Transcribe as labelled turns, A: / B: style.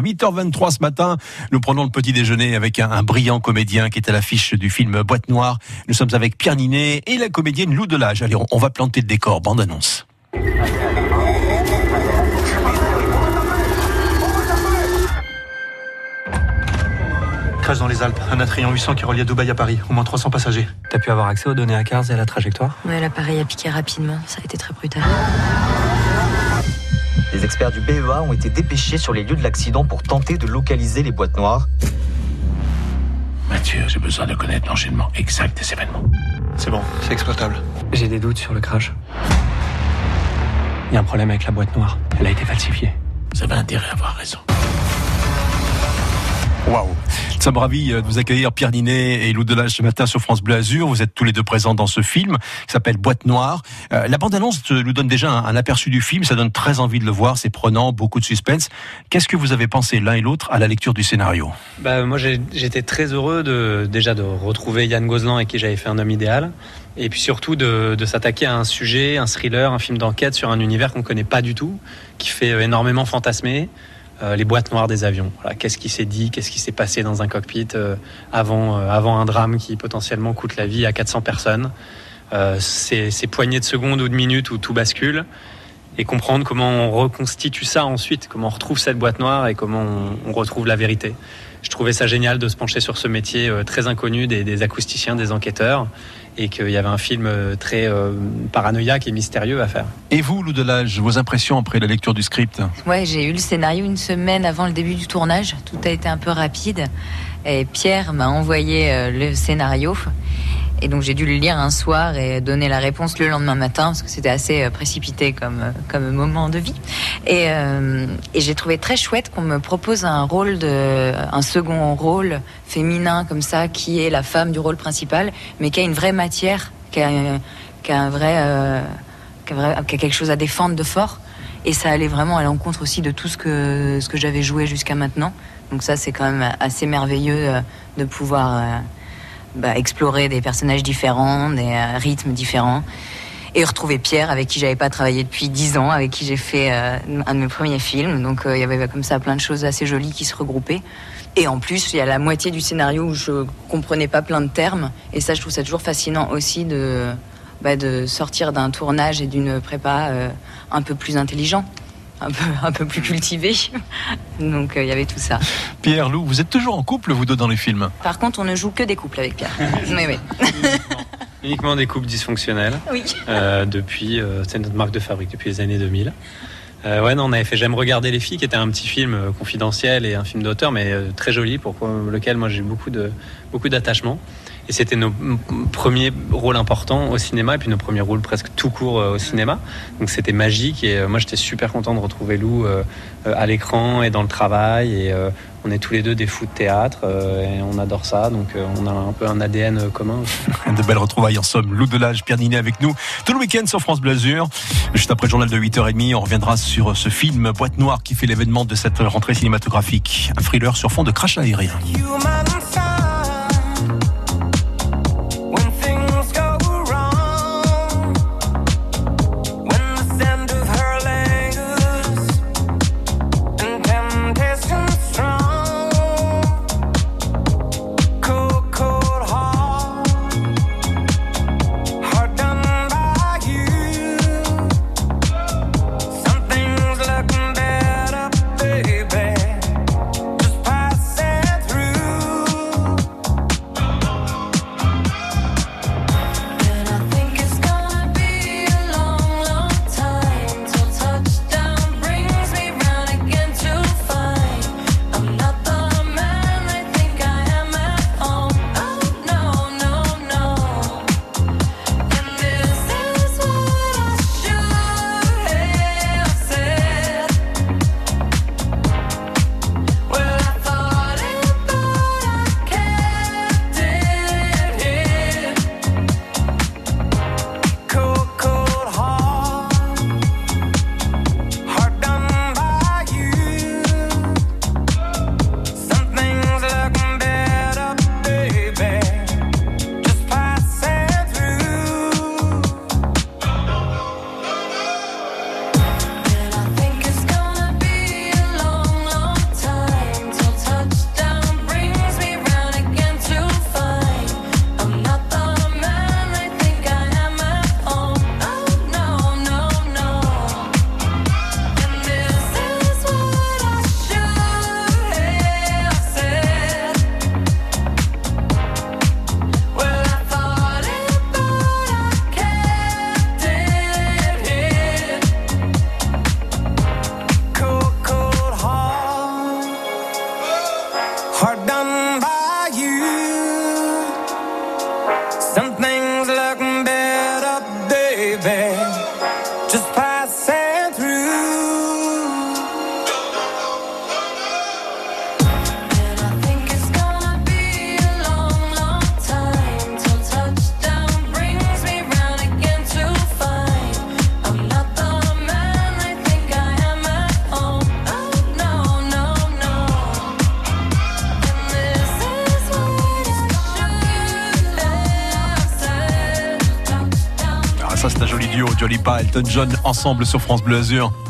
A: 8h23 ce matin, nous prenons le petit déjeuner avec un, un brillant comédien qui est à l'affiche du film Boîte Noire. Nous sommes avec Pierre Ninet et la comédienne Lou Delage. Allez, on, on va planter le décor. Bande annonce.
B: Crash dans les Alpes, un Atrion 800 qui relie Dubaï à Paris, au moins 300 passagers.
C: T'as pu avoir accès aux données à Cars et à la trajectoire?
D: Ouais, l'appareil a piqué rapidement, ça a été très brutal.
E: Les experts du BEA ont été dépêchés sur les lieux de l'accident pour tenter de localiser les boîtes noires.
F: Mathieu, j'ai besoin de connaître l'enchaînement exact des événements.
B: C'est bon, c'est exploitable.
C: J'ai des doutes sur le crash. Il y a un problème avec la boîte noire. Elle a été falsifiée.
F: Vous avez intérêt à avoir raison.
A: Waouh Nous sommes ravis de vous accueillir Pierre Ninet et Lou Delage ce matin sur France Bleu Azur. Vous êtes tous les deux présents dans ce film qui s'appelle Boîte Noire. Euh, la bande-annonce nous donne déjà un, aperçu du film. Ça donne très envie de le voir. C'est prenant, beaucoup de suspense. Qu'est-ce que vous avez pensé l'un et l'autre à la lecture du scénario?
C: Bah, Moi, j'étais très heureux de, déjà de retrouver Yann Gozlan avec qui j'avais fait Un homme idéal. Et puis surtout de, de s'attaquer à un sujet, un thriller, un film d'enquête sur un univers qu'on ne connaît pas du tout, qui fait énormément fantasmer. Euh, les boîtes noires des avions. Qu'est-ce qui s'est dit, qu'est-ce qui s'est passé dans un cockpit euh, avant, euh, avant un drame qui potentiellement coûte la vie à 400 personnes. ces poignées de secondes ou de minutes où tout bascule et comprendre comment on reconstitue ça ensuite, comment on retrouve cette boîte noire et comment on, on retrouve la vérité. Je trouvais ça génial de se pencher sur ce métier très inconnu des, des acousticiens, des enquêteurs et qu'il y avait un film très euh, paranoïaque et mystérieux à faire.
A: Et vous, Lou Delage, vos impressions après la lecture du script
D: Ouais, j'ai eu le scénario une semaine avant le début du tournage. Tout a été un peu rapide. Et Pierre m'a envoyé euh, le scénario. Et donc j'ai dû le lire un soir et donner la réponse le lendemain matin parce que c'était assez précipité comme, comme moment de vie. Et, euh, et j'ai trouvé très chouette qu'on me propose un rôle de, un second rôle féminin comme ça qui est la femme du rôle principal, mais qui a une vraie matière, qui a, un euh, vrai, qui a quelque chose à défendre de fort. Et ça allait vraiment à l'encontre aussi de tout ce que, ce que j'avais joué jusqu'à maintenant. Donc ça, c'est quand même assez merveilleux de pouvoir bah, explorer des personnages différents, des euh, rythmes différents. Et retrouver Pierre, avec qui j'avais pas travaillé depuis dix ans, avec qui j'ai fait euh, un de mes premiers films. Donc il euh, y avait comme ça plein de choses assez jolies qui se regroupaient. Et en plus, il y a la moitié du scénario où je comprenais pas plein de termes. Et ça, je trouve ça toujours fascinant aussi de, bah, de sortir d'un tournage et d'une prépa un peu plus intelligent un peu, un peu plus cultivé. Donc il euh, y avait tout ça.
A: Pierre, Lou, vous êtes toujours en couple, vous deux, dans les films
D: Par contre, on ne joue que des couples avec Pierre. oui, oui.
C: Uniquement des couples dysfonctionnels.
D: Oui.
C: Euh, depuis, euh, c'est notre marque de fabrique depuis les années 2000. Euh, ouais, non, on avait fait J'aime regarder les filles, qui était un petit film confidentiel et un film d'auteur, mais euh, très joli, pour lequel moi j'ai eu beaucoup de beaucoup d'attachement. Et c'était nos premiers rôles importants au cinéma, et puis nos premiers rôles presque tout court au cinéma. Donc c'était magique, et moi j'étais super content de retrouver Lou à l'écran et dans le travail. Et on est tous les deux des fous de théâtre, et on adore ça, donc on a un peu un ADN commun.
A: de belles retrouvailles en somme. Lou Delage, Pierre Ninet avec nous tout le week-end sur France Bleu Azur. Juste après le journal de 8h30, on reviendra sur ce film Boîte Noire qui fait l'événement de cette rentrée cinématographique. Un thriller sur fond de crash aérien. Un joli duo, Jolly Elton John, ensemble sur France Bleu Azur.